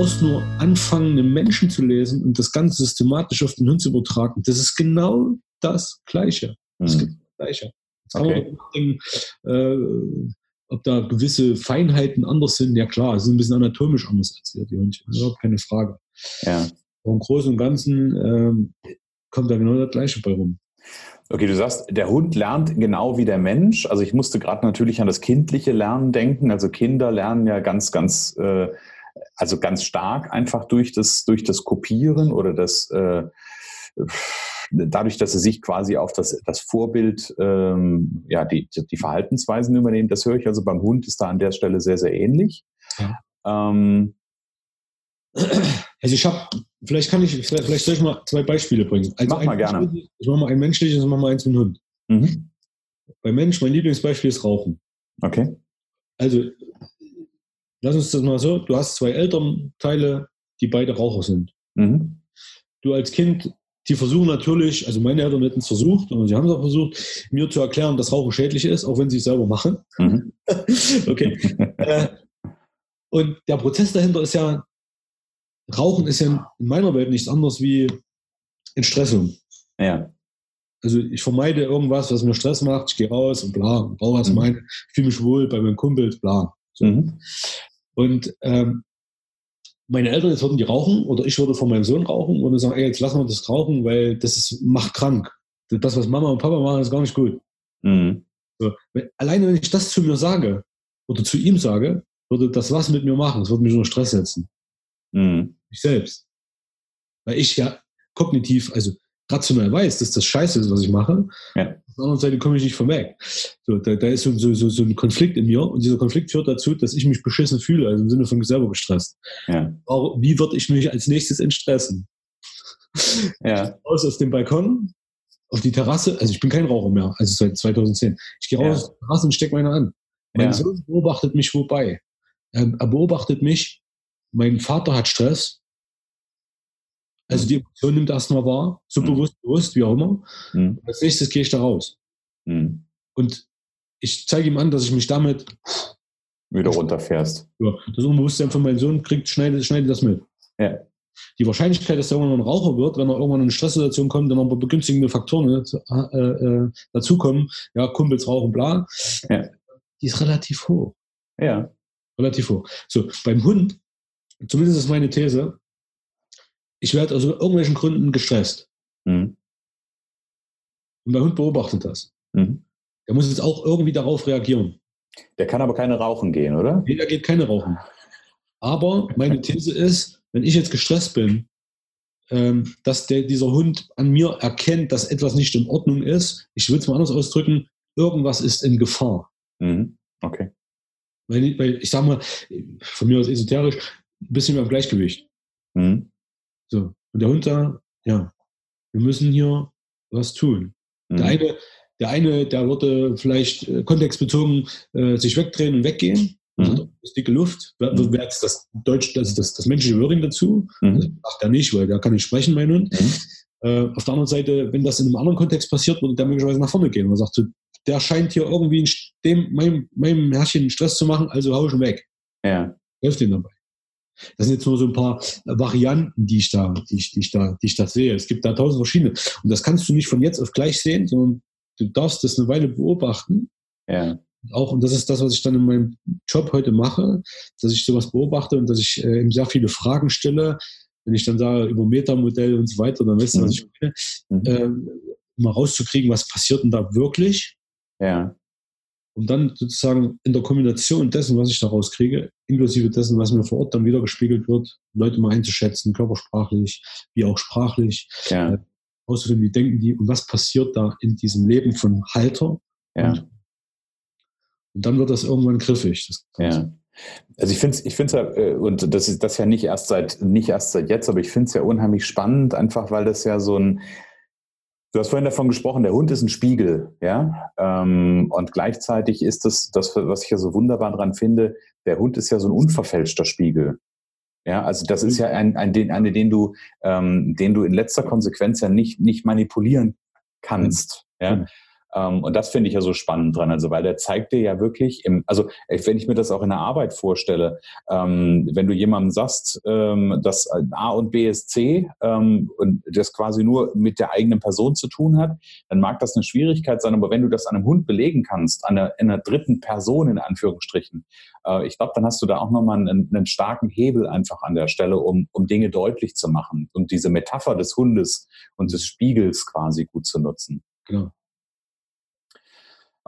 brauchst nur anfangen, einen Menschen zu lesen und das Ganze systematisch auf den Hund zu übertragen. Das ist genau das Gleiche. Das Mhm. Gleiche. Jetzt kann Okay. man denken, äh, ob da gewisse Feinheiten anders sind. Ja klar, es ist ein bisschen anatomisch anders als wir, die Hundchen. Überhaupt keine Frage. Ja. Aber Im Großen und Ganzen ähm, kommt da genau das Gleiche bei rum. Okay, du sagst, der Hund lernt genau wie der Mensch. Also ich musste gerade natürlich an das kindliche Lernen denken. Also Kinder lernen ja ganz, ganz, äh, also ganz stark einfach durch das, durch das Kopieren oder das, äh, dadurch, dass sie sich quasi auf das, das Vorbild, ähm, ja, die, die Verhaltensweisen übernehmen. Das höre ich also beim Hund ist da an der Stelle sehr, sehr ähnlich. Ja. Ähm, Also ich habe, vielleicht kann ich, vielleicht, vielleicht soll ich mal zwei Beispiele bringen. Also Mach mal gerne. Ich mache mal ein menschliches und mach mal eins mit dem Hund. mhm. Bei Mensch, mein Lieblingsbeispiel ist Rauchen. Okay. Also, lass uns das mal so, du hast zwei Elternteile, die beide Raucher sind. Mhm. Du als Kind, die versuchen natürlich, also meine Eltern hätten es versucht, und sie haben es auch versucht, mir zu erklären, dass Rauchen schädlich ist, auch wenn sie es selber machen. Mhm. okay. äh, und der Prozess dahinter ist ja, Rauchen ist ja in meiner Welt nichts anderes wie Entstressung. Ja. Also ich vermeide irgendwas, was mir Stress macht, ich gehe raus und bla, und brauche was Mhm. mein, ich fühle mich wohl bei meinen Kumpels, bla. So. Mhm. Und ähm, meine Eltern, jetzt würden die rauchen oder ich würde von meinem Sohn rauchen und sagen, ey, jetzt lassen wir das rauchen, weil das ist, macht krank. Das, was Mama und Papa machen, ist gar nicht gut. Mhm. So. Wenn- Alleine wenn ich das zu mir sage oder zu ihm sage, würde das was mit mir machen. Es würde mich unter Stress setzen. Mhm. Ich selbst. Weil ich ja kognitiv, also rational weiß, dass das scheiße ist, was ich mache. Ja. Auf der anderen Seite komme ich nicht vom Weg. So, da, da ist so, so, so, so ein Konflikt in mir und dieser Konflikt führt dazu, dass ich mich beschissen fühle, also im Sinne von selber gestresst. Ja. Aber wie würde ich mich als nächstes entstressen? Ja. Raus aus dem Balkon, auf die Terrasse, also ich bin kein Raucher mehr, also seit 2010. Ich gehe raus Ja. aus der Terrasse und stecke meine an. Mein Ja. Sohn beobachtet mich wobei. Er, er beobachtet mich, mein Vater hat Stress. Also die Emotion nimmt erstmal wahr, so Mhm. bewusst, bewusst, wie auch immer. Mhm. Als nächstes gehe ich da raus. Mhm. Und ich zeige ihm an, dass ich mich damit, Wieder runterfährst. ja, das Unbewusstsein von meinem Sohn kriegt, schneidet, schneidet das mit. Ja. Die Wahrscheinlichkeit, dass er irgendwann ein Raucher wird, wenn er irgendwann in eine Stresssituation kommt, dann aber begünstigende Faktoren zu- äh, äh, dazukommen, ja, Kumpels rauchen, bla, Ja. die ist relativ hoch. Ja. Relativ hoch. So, beim Hund, zumindest ist meine These, ich werde aus irgendwelchen Gründen gestresst. Mhm. Und der Hund beobachtet das. Mhm. Der muss jetzt auch irgendwie darauf reagieren. Der kann aber keine rauchen gehen, oder? Nee, da geht keine rauchen. Aber meine These ist, wenn ich jetzt gestresst bin, ähm, dass der, dieser Hund an mir erkennt, dass etwas nicht in Ordnung ist, ich will es mal anders ausdrücken, irgendwas ist in Gefahr. Mhm. Okay. Weil, ich- weil ich sage mal, von mir aus esoterisch, ein bisschen mehr im Gleichgewicht. Mhm. So. Und der Hund sagt, ja, wir müssen hier was tun. Der Mhm. eine, der eine, der würde vielleicht äh, kontextbezogen äh, sich wegdrehen und weggehen. Mhm. Das ist dicke Luft. Wer, wer jetzt das Deutsch, das, das, das menschliche Wording dazu? Das Mhm. macht er nicht, weil der kann nicht sprechen, mein Hund. Mhm. Äh, auf der anderen Seite, wenn das in einem anderen Kontext passiert, würde der möglicherweise nach vorne gehen. Man sagt so, der scheint hier irgendwie dem, meinem, meinem Herrchen Stress zu machen, also hau ich ihn weg. Ja. Hilft ihm dabei. Das sind jetzt nur so ein paar Varianten, die ich da, die ich, die ich da, die ich da sehe. Es gibt da tausend verschiedene. Und das kannst du nicht von jetzt auf gleich sehen, sondern du darfst das eine Weile beobachten. Ja. Auch, und das ist das, was ich dann in meinem Job heute mache, dass ich sowas beobachte und dass ich äh, eben sehr viele Fragen stelle. Wenn ich dann sage über Metamodell und so weiter, dann weißt du, was ich meine. Mhm. Ähm, um mal rauszukriegen, was passiert denn da wirklich. Ja. Und dann sozusagen in der Kombination dessen, was ich da rauskriege, inklusive dessen, was mir vor Ort dann wieder gespiegelt wird, Leute mal einzuschätzen, körpersprachlich, wie auch sprachlich, Ja. auszufinden, wie denken die und was passiert da in diesem Leben von Halter. Ja. Und, und dann wird das irgendwann griffig. Das Ja. Also ich finde es ich find's ja, äh, und das ist das ja nicht erst seit, nicht erst seit jetzt, aber ich finde es ja unheimlich spannend, einfach weil das ja so ein, du hast vorhin davon gesprochen, der Hund ist ein Spiegel, ja. Ähm, und gleichzeitig ist das, das, was ich ja so wunderbar dran finde, der Hund ist ja so ein unverfälschter Spiegel. Ja, also das ist ja ein, ein, den, eine, den du, ähm, den du in letzter Konsequenz ja nicht, nicht manipulieren kannst. Ja. Ähm, und das finde ich ja so spannend dran, also weil der zeigt dir ja wirklich, im, also wenn ich mir das auch in der Arbeit vorstelle, ähm, wenn du jemandem sagst, ähm, dass A und B ist C ähm, und das quasi nur mit der eigenen Person zu tun hat, dann mag das eine Schwierigkeit sein, aber wenn du das an einem Hund belegen kannst, an einer, einer dritten Person in Anführungsstrichen, äh, ich glaube, dann hast du da auch nochmal einen, einen starken Hebel einfach an der Stelle, um, um Dinge deutlich zu machen und diese Metapher des Hundes und des Spiegels quasi gut zu nutzen. Genau.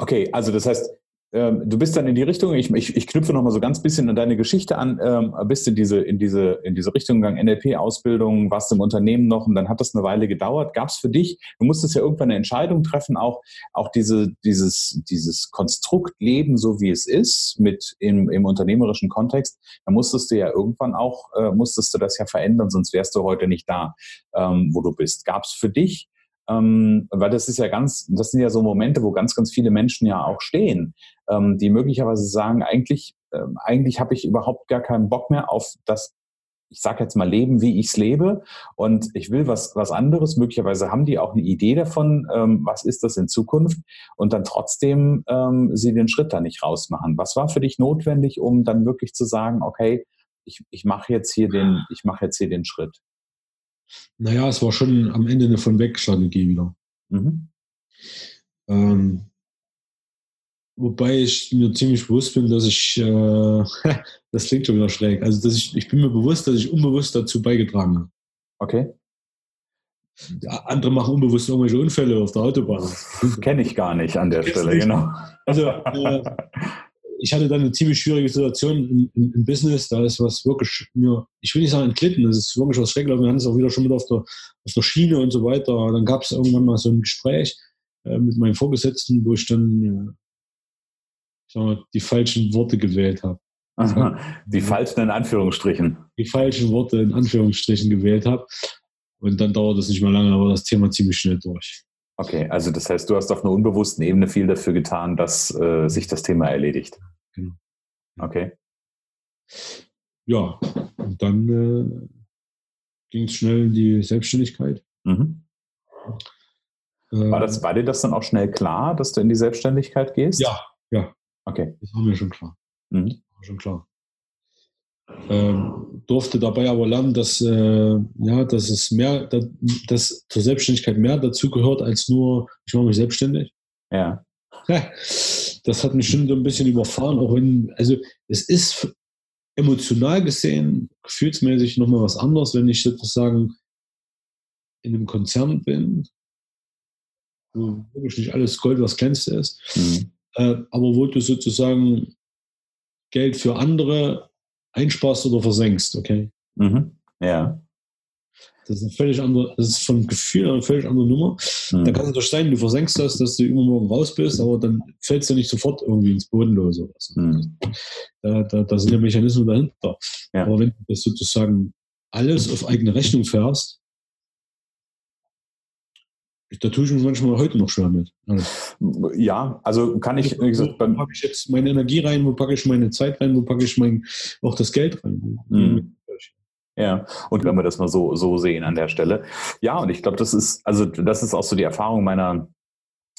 Okay, also das heißt, ähm, du bist dann in die Richtung, ich, ich, ich knüpfe nochmal so ganz bisschen an deine Geschichte an, ähm, bist in diese, in diese, in diese Richtung gegangen, NLP-Ausbildung, warst im Unternehmen noch und dann hat das eine Weile gedauert. Gab es für dich, du musstest ja irgendwann eine Entscheidung treffen, auch, auch diese, dieses, dieses Konstrukt Leben, so wie es ist, mit im, im unternehmerischen Kontext, da musstest du ja irgendwann auch, äh, musstest du das ja verändern, sonst wärst du heute nicht da, ähm, wo du bist. Gab es für dich ähm, weil das ist ja ganz, das sind ja so Momente, wo ganz, ganz viele Menschen ja auch stehen, ähm, die möglicherweise sagen, eigentlich, ähm, eigentlich habe ich überhaupt gar keinen Bock mehr auf das, ich sage jetzt mal Leben, wie ich es lebe und ich will was, was anderes. Möglicherweise haben die auch eine Idee davon, ähm, was ist das in Zukunft und dann trotzdem ähm, sie den Schritt da nicht rausmachen. Was war für dich notwendig, um dann wirklich zu sagen, okay, ich, ich mache jetzt hier den, ich mache jetzt hier den Schritt? Naja, es war schon am Ende eine von weg Strategie wieder. Mhm. Ähm, wobei ich mir ziemlich bewusst bin, dass ich, äh, das klingt schon wieder schräg, also dass ich, ich bin mir bewusst, dass ich unbewusst dazu beigetragen habe. Okay. Andere machen unbewusst irgendwelche Unfälle auf der Autobahn. Kenne ich gar nicht an der Stelle, genau. Also äh, ich hatte dann eine ziemlich schwierige Situation im, im, im, Business. Da ist was wirklich mir, ich will nicht sagen entglitten, das ist wirklich was schrecklich. Wir hatten es auch wieder schon mit auf der, auf der Schiene und so weiter. Dann gab es irgendwann mal so ein Gespräch äh, mit meinem Vorgesetzten, wo ich dann äh, ich sag mal, die falschen Worte gewählt habe. die falschen in Anführungsstrichen. Die falschen Worte in Anführungsstrichen gewählt habe. Und dann dauert es nicht mehr lange, aber das Thema ziemlich schnell durch. Okay, also das heißt, du hast auf einer unbewussten Ebene viel dafür getan, dass äh, sich das Thema erledigt. Genau. Okay. Ja, und dann äh, ging es schnell in die Selbstständigkeit. Mhm. War, das, war dir das dann auch schnell klar, dass du in die Selbstständigkeit gehst? Ja, ja. Okay. Das war mir schon klar. Mhm. War schon klar. Ähm, durfte dabei aber lernen, dass, äh, ja, dass es mehr, dass, dass zur Selbstständigkeit mehr dazu gehört als nur, ich mache mich selbstständig. Ja. Das hat mich schon so ein bisschen überfahren, auch wenn, also es ist emotional gesehen, gefühlsmäßig nochmal was anderes, wenn ich sozusagen in einem Konzern bin, wo wirklich nicht alles Gold, was glänzt ist, mhm. äh, aber wo du sozusagen Geld für andere einsparst oder versenkst, okay? Mhm. Ja. Das ist eine völlig andere, das ist vom Gefühl eine völlig andere Nummer. Mhm. Da kann es doch sein, du versenkst das, dass du übermorgen raus bist, aber dann fällst du nicht sofort irgendwie ins Bodenlose. Mhm. Da, da, da, sind ja Mechanismen dahinter. Ja. Aber wenn du das sozusagen alles auf eigene Rechnung fährst, da tue ich mich manchmal heute noch schwer mit. Also, ja, also kann ich, wie gesagt, wo packe ich jetzt meine Energie rein, wo packe ich meine Zeit rein, wo packe ich mein, auch das Geld rein? Mhm. Ja, und wenn wir das mal so, so sehen an der Stelle. Ja, und ich glaube, das ist, also das ist auch so die Erfahrung meiner,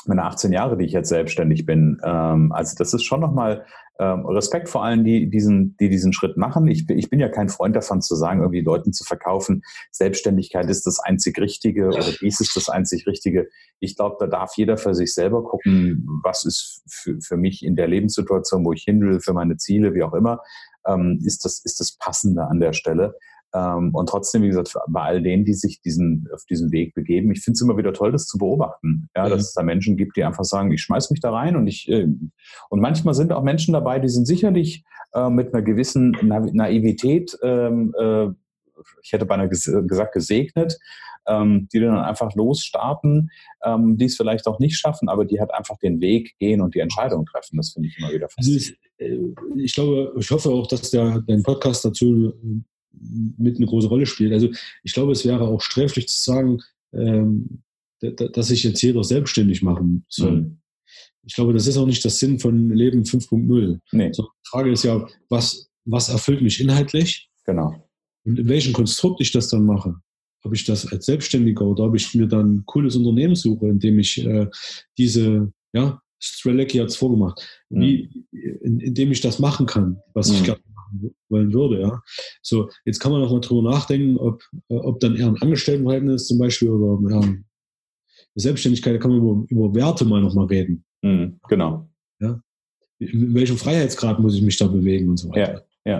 meine 18 Jahre, die ich jetzt selbstständig bin. Ähm, also das ist schon nochmal ähm, Respekt vor allen, die diesen, die diesen Schritt machen. Ich, ich bin ja kein Freund davon zu sagen, irgendwie Leuten zu verkaufen, Selbstständigkeit ist das einzig Richtige oder dies ist das einzig Richtige. Ich glaube, da darf jeder für sich selber gucken, was ist für, für mich in der Lebenssituation, wo ich hin will, für meine Ziele, wie auch immer, ähm, ist, das, ist das Passende an der Stelle. Ähm, und trotzdem, wie gesagt, bei all denen, die sich diesen, auf diesen Weg begeben, ich finde es immer wieder toll, das zu beobachten. Ja, mhm. dass es da Menschen gibt, die einfach sagen, ich schmeiß mich da rein und ich, äh, und manchmal sind auch Menschen dabei, die sind sicherlich äh, mit einer gewissen Na Naivität, ähm, äh, ich hätte beinahe ges gesagt, gesegnet, ähm, die dann einfach losstarten, ähm, die es vielleicht auch nicht schaffen, aber die halt einfach den Weg gehen und die Entscheidung treffen. Das finde ich immer wieder faszinierend. Also ich, äh, ich glaube, ich hoffe auch, dass der, dein Podcast dazu mit eine große Rolle spielt. Also ich glaube, es wäre auch sträflich zu sagen, ähm, dass sich jetzt jeder selbstständig machen soll. Mhm. Ich glaube, das ist auch nicht das Sinn von Leben 5.0. Nee. So, die Frage ist ja, was, was erfüllt mich inhaltlich? Genau. Und in welchem Konstrukt ich das dann mache. ob ich das als Selbstständiger oder ob ich mir dann ein cooles Unternehmen suche, in dem ich äh, diese, ja, Strelecki hat es vorgemacht, mhm. wie, in, indem ich das machen kann, was mhm. ich gerne machen wollen würde. Ja. So, jetzt kann man auch mal drüber nachdenken, ob, äh, ob dann eher ein Angestelltenverhältnis zum Beispiel oder ja, Selbstständigkeit, da kann man über, über Werte mal nochmal reden. Mhm, genau. Ja. In welchem Freiheitsgrad muss ich mich da bewegen und so weiter. Ja. Ja.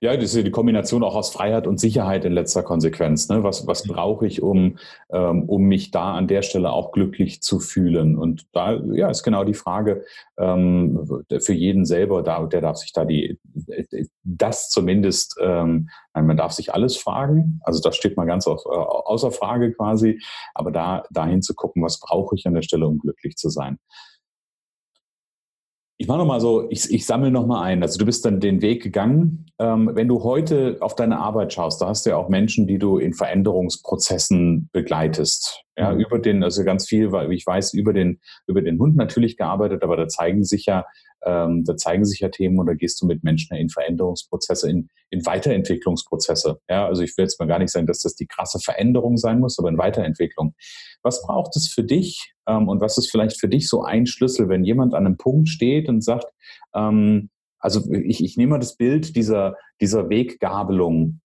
ja, das ist die Kombination auch aus Freiheit und Sicherheit in letzter Konsequenz. Ne? Was, was brauche ich, um, ähm, um mich da an der Stelle auch glücklich zu fühlen? Und da ja, ist genau die Frage ähm, für jeden selber, da, der darf sich da die, das zumindest, ähm, man darf sich alles fragen, also das steht mal ganz auf, äh, außer Frage quasi, aber da dahin zu gucken, was brauche ich an der Stelle, um glücklich zu sein. Ich mache nochmal so, ich, ich sammle nochmal ein. Also du bist dann den Weg gegangen. Ähm, wenn du heute auf deine Arbeit schaust, da hast du ja auch Menschen, die du in Veränderungsprozessen begleitest. Ja, mhm. über den, also ganz viel, weil ich weiß, über den, über den Hund natürlich gearbeitet, aber da zeigen sich ja ähm, da zeigen sich ja Themen oder gehst du mit Menschen in Veränderungsprozesse, in, in Weiterentwicklungsprozesse. Ja, also ich will jetzt mal gar nicht sagen, dass das die krasse Veränderung sein muss, aber in Weiterentwicklung. Was braucht es für dich ähm, und was ist vielleicht für dich so ein Schlüssel, wenn jemand an einem Punkt steht und sagt, ähm, also ich, ich nehme mal das Bild dieser, dieser Weggabelung.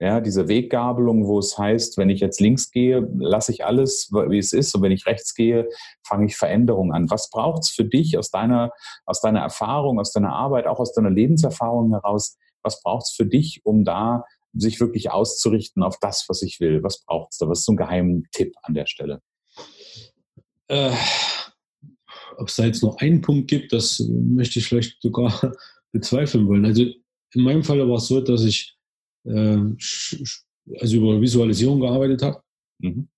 Ja, diese Weggabelung, wo es heißt, wenn ich jetzt links gehe, lasse ich alles, wie es ist, und wenn ich rechts gehe, fange ich Veränderungen an. Was braucht es für dich aus deiner, aus deiner Erfahrung, aus deiner Arbeit, auch aus deiner Lebenserfahrung heraus? Was braucht es für dich, um da sich wirklich auszurichten auf das, was ich will? Was braucht es da? Was ist so ein geheimer Tipp an der Stelle? Äh, ob es da jetzt noch einen Punkt gibt, das möchte ich vielleicht sogar bezweifeln wollen. Also in meinem Fall war es so, dass ich also über Visualisierung gearbeitet habe. Mhm.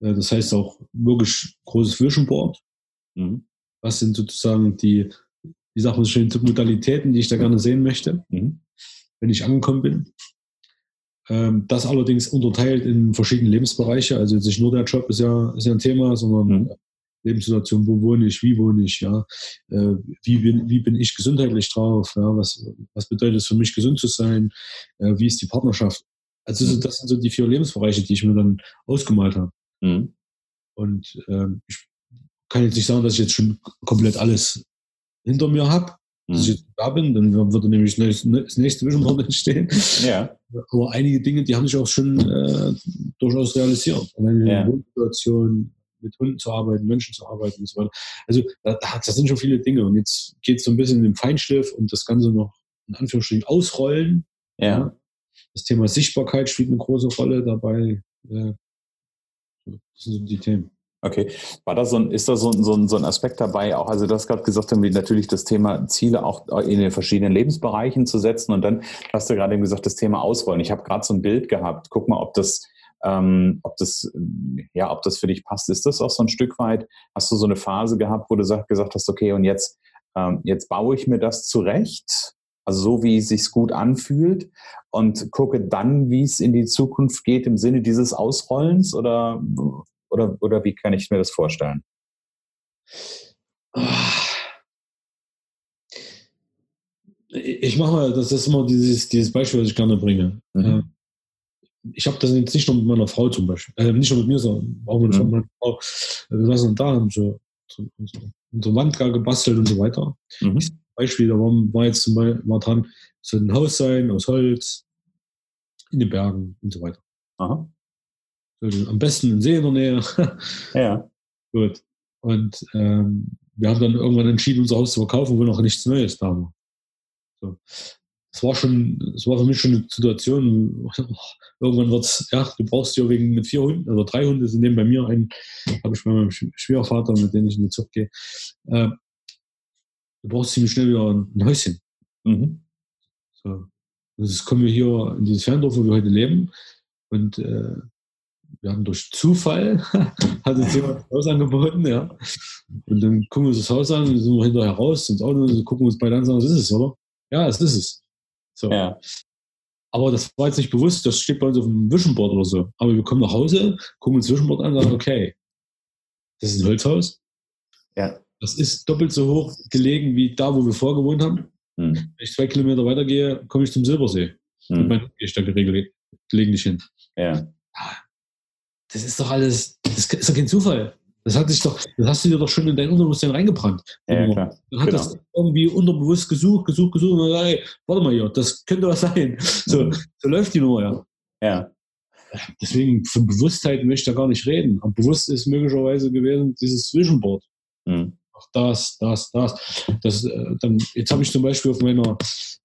Äh, das heißt auch wirklich großes Vision Board. Mhm. Was sind sozusagen die, wie sagt man so schön, Modalitäten, die ich da gerne sehen möchte, mhm. wenn ich angekommen bin. Ähm, das allerdings unterteilt in verschiedene Lebensbereiche. Also nicht nur der Job ist ja, ist ja ein Thema, sondern mhm. Lebenssituation, wo wohne ich, wie wohne ich, ja, äh, wie, bin, wie bin ich gesundheitlich drauf, ja, was, was bedeutet es für mich, gesund zu sein, äh, wie ist die Partnerschaft. Also mhm. das sind so die vier Lebensbereiche, die ich mir dann ausgemalt habe. Mhm. Und ähm, ich kann jetzt nicht sagen, dass ich jetzt schon komplett alles hinter mir habe, mhm. dass ich jetzt da bin, dann würde nämlich das nächste Vision Board entstehen. Ja. Aber einige Dinge, die haben sich auch schon äh, durchaus realisiert. Eine ja. Wohnsituation, mit Hunden zu arbeiten, Menschen zu arbeiten und so weiter. Also das sind schon viele Dinge. Und jetzt geht es so ein bisschen in den Feinschliff und das Ganze noch in Anführungsstrichen ausrollen. Ja. Das Thema Sichtbarkeit spielt eine große Rolle dabei. Das sind die Themen. Okay. War da so ein, ist da so ein, so, ein, so ein Aspekt dabei, auch, also du hast gerade gesagt, irgendwie natürlich das Thema Ziele auch in den verschiedenen Lebensbereichen zu setzen und dann hast du gerade eben gesagt, das Thema Ausrollen. Ich habe gerade so ein Bild gehabt. Guck mal, ob das ähm, ob das, ja, ob das für dich passt. Ist das auch so ein Stück weit? Hast du so eine Phase gehabt, wo du gesagt hast, okay, und jetzt, ähm, jetzt baue ich mir das zurecht? Also so, wie es sich gut anfühlt und gucke dann, wie es in die Zukunft geht im Sinne dieses Ausrollens oder, oder, oder wie kann ich mir das vorstellen? Ich mache mal, das ist immer dieses, dieses Beispiel, was ich gerne bringe. Mhm. Ich habe das jetzt nicht nur mit meiner Frau zum Beispiel, äh, nicht nur mit mir, sondern auch mit mhm. meiner Frau. Wir saßen da, haben so, so, so unsere Wand gebastelt und so weiter. Mhm. Beispiel, da war, war jetzt zum Beispiel war dran, so ein Haus sein aus Holz, in den Bergen und so weiter. Aha. Am besten ein See in der Nähe. ja. Gut. Und ähm, wir haben dann irgendwann entschieden, unser Haus zu verkaufen, wo noch nichts Neues da war. So es war schon, es war für mich schon eine Situation, irgendwann wird es, ja, du brauchst ja wegen mit vier Hunden, also drei Hunde sind neben bei mir, einen habe ich bei meinem Schwiegervater, mit dem ich in die Zucht gehe. Äh, du brauchst ziemlich schnell wieder ein Häuschen. Mhm. So. Jetzt kommen wir hier in dieses Ferndorf, wo wir heute leben. Und äh, wir haben durch Zufall, hat uns jemand das Haus angeboten, ja. Und dann gucken wir uns das Haus an, sind wir hinterher raus ins Auto und gucken uns beide an und sagen, das ist es, oder? Ja, das ist es. So. Ja. Aber das war jetzt nicht bewusst, das steht bei uns auf dem Vision Board oder so. Aber wir kommen nach Hause, gucken uns Vision Board an und sagen, okay, das ist ein Holzhaus. Ja. Das ist doppelt so hoch gelegen wie da, wo wir vorgewohnt haben. Hm. Wenn ich zwei Kilometer weitergehe, komme ich zum Silbersee. Hm. Und mein gehe ich da gelegentlich hin. Ja. das ist doch alles, das ist doch kein Zufall. Das hat sich doch, das hast du dir doch schon in dein Unterbewusstsein reingebrannt. Ja, klar. Dann hat genau. das irgendwie unterbewusst gesucht, gesucht, gesucht und dann, ey, warte mal hier, das könnte was sein. So, mhm. so läuft die Nummer, ja. Ja. Deswegen von Bewusstheit möchte ich da gar nicht reden. Aber bewusst ist möglicherweise gewesen dieses Vision Board. Mhm. Das, das, das. das äh, dann, jetzt habe ich zum Beispiel auf meiner,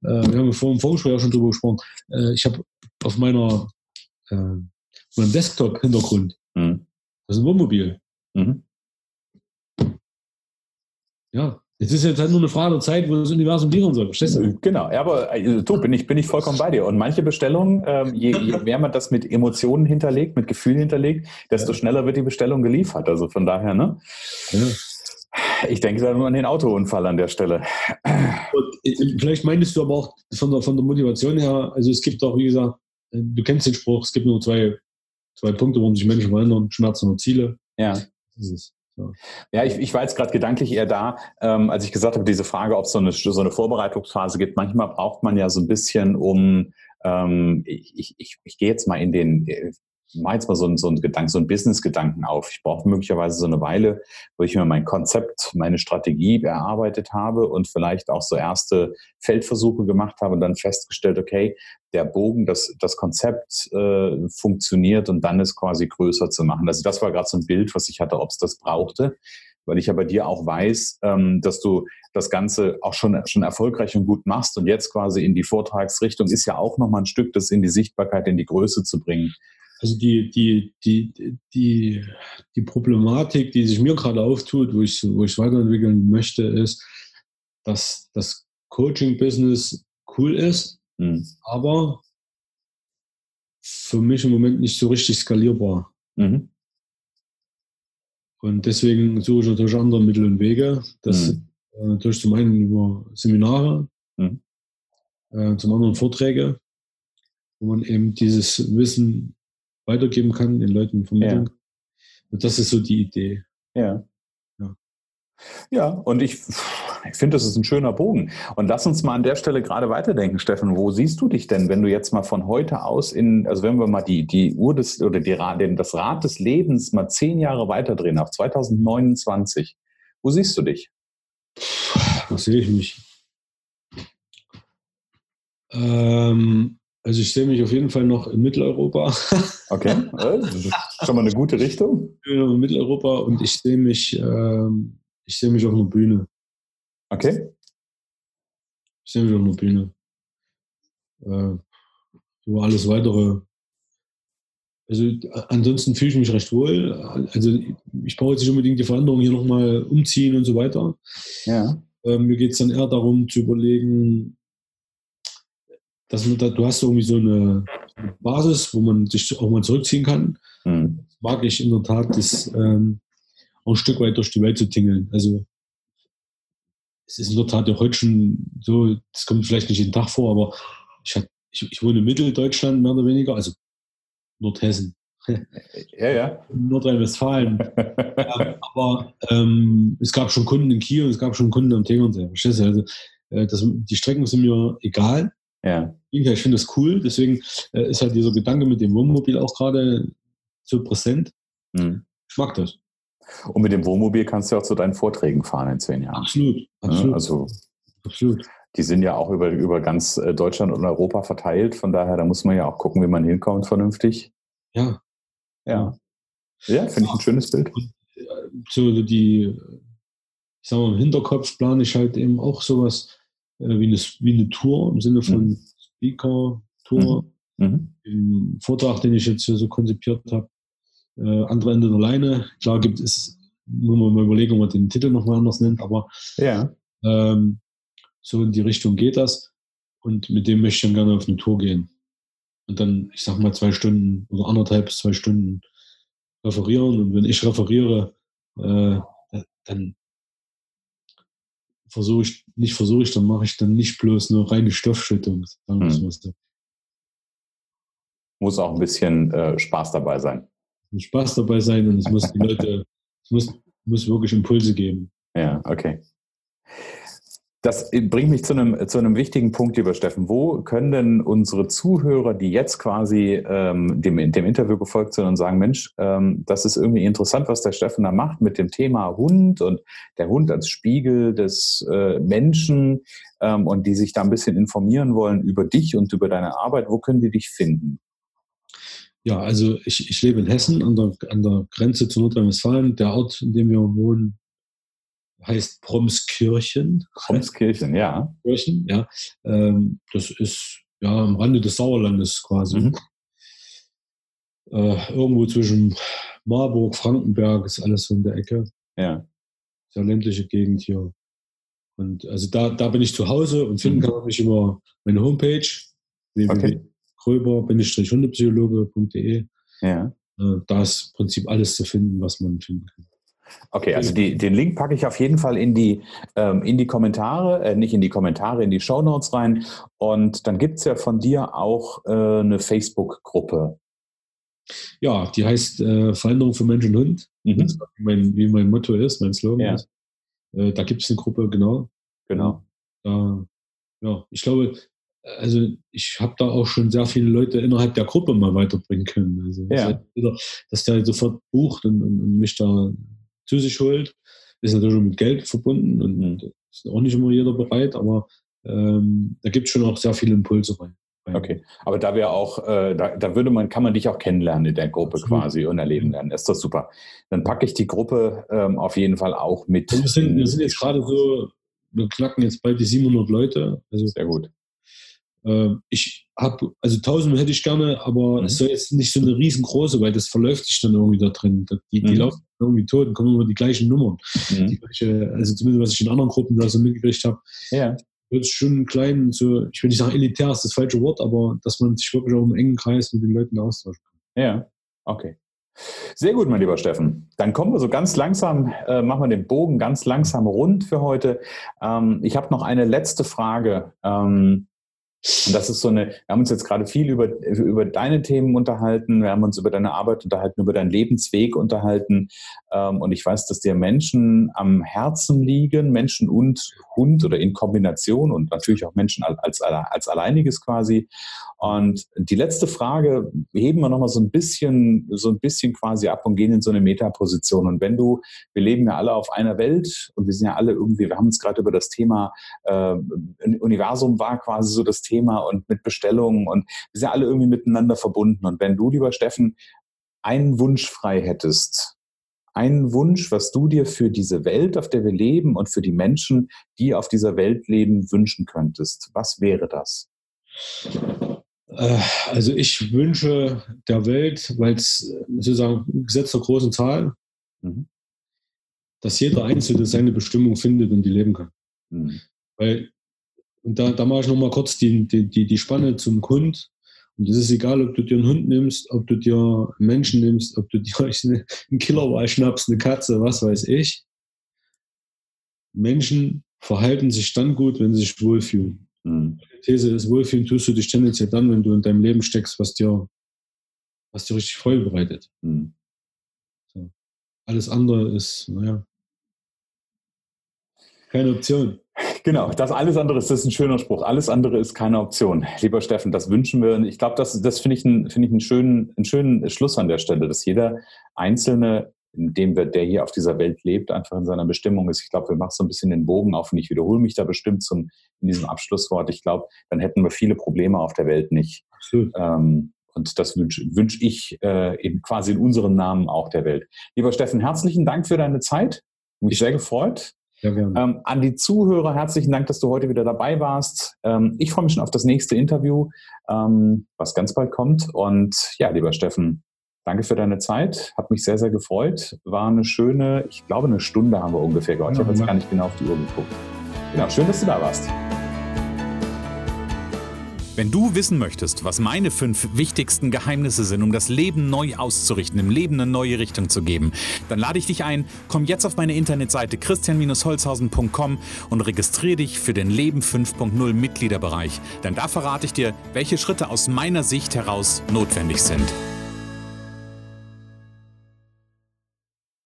äh, wir haben vor dem Vorgespräch auch schon drüber gesprochen, äh, ich habe auf meiner, äh, meinem Desktop-Hintergrund, mhm. das ist ein Wohnmobil. Mhm. Ja, es ist jetzt halt nur eine Frage der Zeit, wo das Universum liefern soll. Verstehst du? Genau, ja, aber äh, du, bin ich, bin ich vollkommen bei dir. Und manche Bestellungen, ähm, je, je, mehr man das mit Emotionen hinterlegt, mit Gefühlen hinterlegt, desto ja. schneller wird die Bestellung geliefert. Also von daher, ne? Ja. Ich denke da nur an den Autounfall an der Stelle. Und äh, vielleicht meintest du aber auch von der, von der Motivation her, also es gibt auch, wie gesagt, äh, du kennst den Spruch, es gibt nur zwei, zwei Punkte, warum sich Menschen verändern, Schmerzen und Ziele. Ja. Ist so. Ja, ich, ich war jetzt gerade gedanklich eher da, ähm, als ich gesagt habe, diese Frage, ob es so eine, so eine Vorbereitungsphase gibt. Manchmal braucht man ja so ein bisschen, um, ähm, ich, ich, ich, ich gehe jetzt mal in den, mache jetzt mal so einen, so einen Gedanken, so einen Business-Gedanken auf. Ich brauche möglicherweise so eine Weile, wo ich mir mein Konzept, meine Strategie erarbeitet habe und vielleicht auch so erste Feldversuche gemacht habe und dann festgestellt, okay, der Bogen, das, das Konzept äh, funktioniert und dann ist quasi größer zu machen. Also das war gerade so ein Bild, was ich hatte, ob es das brauchte weil ich ja bei dir auch weiß, ähm, dass du das Ganze auch schon, schon erfolgreich und gut machst und jetzt quasi in die Vortragsrichtung ist ja auch nochmal ein Stück, das in die Sichtbarkeit, in die Größe zu bringen. Also die, die, die, die, die Problematik, die sich mir gerade auftut, wo ich, wo ich weiterentwickeln möchte, ist, dass das Coaching-Business cool ist, mhm. aber für mich im Moment nicht so richtig skalierbar. Mhm. Und deswegen suche ich natürlich andere Mittel und Wege. Das mhm. äh, natürlich zum einen über Seminare, mhm. äh, zum anderen Vorträge, wo man eben dieses Wissen weitergeben kann, den Leuten vermitteln. Ja. Und das ist so die Idee. Ja. Ja, ja und ich, ich finde, das ist ein schöner Bogen. Und lass uns mal an der Stelle gerade weiterdenken, Steffen. Wo siehst du dich denn, wenn du jetzt mal von heute aus in, also wenn wir mal die, die Uhr des, oder die, den, das Rad des Lebens mal zehn Jahre weiterdrehen, auf 2029, wo siehst du dich? Wo sehe ich mich? Ähm, also ich sehe mich auf jeden Fall noch in Mitteleuropa. Okay, das ist schon mal eine gute Richtung. In Mitteleuropa und ich sehe mich, ähm, ich sehe mich auf einer Bühne. Okay. Ich sehe mich auf einer Bühne. Äh, über alles weitere. Also ansonsten fühle ich mich recht wohl. Also ich brauche jetzt nicht unbedingt die Veränderung hier nochmal umziehen und so weiter. Ja. Äh, mir geht es dann eher darum zu überlegen, dass man da, du hast irgendwie so eine Basis, wo man sich auch mal zurückziehen kann. Mhm. Mag ich in der Tat, das ähm, auch ein Stück weit durch die Welt zu tingeln. Also es ist in der Tat ja heute schon so, das kommt vielleicht nicht jeden Tag vor, aber ich, hat, ich, ich wohne in Mitteldeutschland mehr oder weniger, also Nordhessen. Ja, ja. Nordrhein-Westfalen. ja, aber ähm, es gab schon Kunden in Kiel und es gab schon Kunden am Tegernsee. Verstehst du? Also, äh, das, die Strecken sind mir egal. Ja. Ich finde das cool, deswegen äh, ist halt dieser Gedanke mit dem Wohnmobil auch gerade so präsent. Mhm. Ich mag das. Und mit dem Wohnmobil kannst du auch zu deinen Vorträgen fahren in zehn Jahren. Absolut. absolut. Also absolut. Die sind ja auch über, über ganz äh, Deutschland und Europa verteilt. Von daher, da muss man ja auch gucken, wie man hinkommt vernünftig. Ja. Ja. Ja, finde ich ein schönes Bild. Äh, so die, ich sag mal, im Hinterkopf plane ich halt eben auch sowas wie, eine, wie eine Tour im Sinne von mhm. Speaker-Tour. Mhm. mhm. Im Vortrag, den ich jetzt hier so konzipiert habe, äh, andere Ende der Leine. Klar gibt es, muss man mal überlegen, ob man den Titel nochmal anders nennt, aber ja. ähm, so in die Richtung geht das. Und mit dem möchte ich dann gerne auf eine Tour gehen. Und dann, ich sag mal, zwei Stunden oder anderthalb bis zwei Stunden referieren. Und wenn ich referiere, äh, dann versuche ich, nicht versuche ich, dann mache ich dann nicht bloß nur reine Stoffschüttung. Hm. Muss auch ein bisschen äh, Spaß dabei sein. Muss Spaß dabei sein und es muss die Leute, es muss, muss wirklich Impulse geben. Ja, okay. Das bringt mich zu einem, zu einem wichtigen Punkt, lieber Steffen. Wo können denn unsere Zuhörer, die jetzt quasi ähm, dem, dem Interview gefolgt sind und sagen, Mensch, ähm, das ist irgendwie interessant, was der Steffen da macht mit dem Thema Hund und der Hund als Spiegel des äh, Menschen ähm, und die sich da ein bisschen informieren wollen über dich und über deine Arbeit, wo können die dich finden? Ja, also ich, ich lebe in Hessen an der, an der Grenze zu Nordrhein-Westfalen. Der Ort, in dem wir wohnen, heißt Promskirchen. Promskirchen, ja. Kirchen, ja. Ähm, das ist ja am Rande des Sauerlandes quasi. Mhm. Äh, irgendwo zwischen Marburg, Frankenberg ist alles so in der Ecke. Ja. Sehr ländliche Gegend hier. Und also da, da bin ich zu Hause und finden mhm. kann mich immer meine Homepage okay. www.gröber-hundepsychologe.de. Ja. Äh, da ist im Prinzip alles zu finden, was man finden kann. Okay, also die, den Link packe ich auf jeden Fall in die, ähm, in die Kommentare, äh, nicht in die Kommentare, in die Show Notes rein. Und dann gibt es ja von dir auch äh, eine Facebook-Gruppe. Ja, die heißt äh, Veränderung für Mensch und Hund. Mhm. Mein, wie mein Motto ist, mein Slogan ja. ist. Äh, da gibt es eine Gruppe, genau. Genau. Ja, ich glaube, also ich habe da auch schon sehr viele Leute innerhalb der Gruppe mal weiterbringen können. Also ja. dass der sofort bucht und, und, und mich da zu sich holt. Ist natürlich mit Geld verbunden und ist auch nicht immer jeder bereit, aber ähm, da gibt es schon auch sehr viele Impulse rein. Okay, aber da wäre auch, äh, da, da, würde man, kann man dich auch kennenlernen in der Gruppe Absolut. quasi und erleben lernen. Ist das super. Dann packe ich die Gruppe ähm, auf jeden Fall auch mit. wir sind, wir sind jetzt gerade so, wir knacken jetzt bald die 700 Leute. Also Sehr gut. Äh, ich habe, also 1000 hätte ich gerne, aber mhm. es soll jetzt nicht so eine riesengroße, weil das verläuft sich dann irgendwie da drin. Die, die mhm. laufen irgendwie tot und kommen immer die gleichen Nummern. Mhm. Die gleiche, also zumindest was ich in anderen Gruppen da so mitgekriegt habe. Ja. Wird schon klein, so, ich will nicht sagen elitär ist das falsche Wort, aber dass man sich wirklich auch im engen Kreis mit den Leuten austauschen kann. Ja, okay. Sehr gut, mein lieber Steffen. Dann kommen wir so ganz langsam, äh, machen wir den Bogen ganz langsam rund für heute. Ähm, ich habe noch eine letzte Frage. Ähm, und das ist so eine, wir haben uns jetzt gerade viel über, über deine Themen unterhalten, wir haben uns über deine Arbeit unterhalten, über deinen Lebensweg unterhalten. Ähm, und ich weiß, dass dir Menschen am Herzen liegen, Menschen und Hund oder in Kombination und natürlich auch Menschen als, als alleiniges quasi. Und die letzte Frage heben wir nochmal so ein bisschen, so ein bisschen quasi ab und gehen in so eine Metaposition. Und wenn du, wir leben ja alle auf einer Welt und wir sind ja alle irgendwie, wir haben uns gerade über das Thema äh, Universum war quasi so das Thema und mit Bestellungen und wir sind ja alle irgendwie miteinander verbunden. Und wenn du, lieber Steffen, einen Wunsch frei hättest, einen Wunsch, was du dir für diese Welt, auf der wir leben und für die Menschen, die auf dieser Welt leben, wünschen könntest, was wäre das? Äh, also ich wünsche der Welt, weil es sozusagen Gesetz der großen Zahl, mhm. dass jeder Einzelne seine Bestimmung findet und die leben kann. Mhm. Weil, und da, da mache ich nochmal kurz die, die, die, die Spanne zum Hund. Und es ist egal, ob du dir einen Hund nimmst, ob du dir einen Menschen nimmst, ob du dir einen Killerwal schnappst, eine Katze, was weiß ich. Menschen verhalten sich dann gut, wenn sie sich wohlfühlen. Mhm. Die These ist, wohlfühlen tust du dich tendenziell dann, wenn du in deinem Leben steckst, was dir, was dir richtig Freude bereitet. Mhm. So. Alles andere ist, naja, keine Option. Genau, das alles andere ist, das ist ein schöner Spruch. Alles andere ist keine Option. Lieber Steffen, das wünschen wir. Ich glaube, das, das finde ich, ein, find ich einen, schönen, einen schönen Schluss an der Stelle, dass jeder Einzelne in dem wir, der hier auf dieser Welt lebt, einfach in seiner Bestimmung ist. Ich glaube, wir machen so ein bisschen den Bogen auf und ich wiederhole mich da bestimmt zum, in diesem Abschlusswort. Ich glaube, dann hätten wir viele Probleme auf der Welt nicht. Ähm, und das wünsche wünsch ich äh, eben quasi in unserem Namen auch der Welt. Lieber Steffen, herzlichen Dank für deine Zeit. Mich sehr gefreut. Ja, ähm, an die Zuhörer herzlichen Dank, dass du heute wieder dabei warst. Ähm, ich freue mich schon auf das nächste Interview, ähm, was ganz bald kommt. Und ja, lieber Steffen, Danke für deine Zeit. Hat mich sehr, sehr gefreut. War eine schöne, ich glaube, eine Stunde haben wir ungefähr gehabt. Ich habe jetzt gar nicht genau auf die Uhr geguckt. Genau, schön, dass du da warst. Wenn du wissen möchtest, was meine fünf wichtigsten Geheimnisse sind, um das Leben neu auszurichten, im Leben eine neue Richtung zu geben, dann lade ich dich ein, komm jetzt auf meine Internetseite christian-holzhausen.com und registriere dich für den Leben 5.0 Mitgliederbereich. Denn da verrate ich dir, welche Schritte aus meiner Sicht heraus notwendig sind.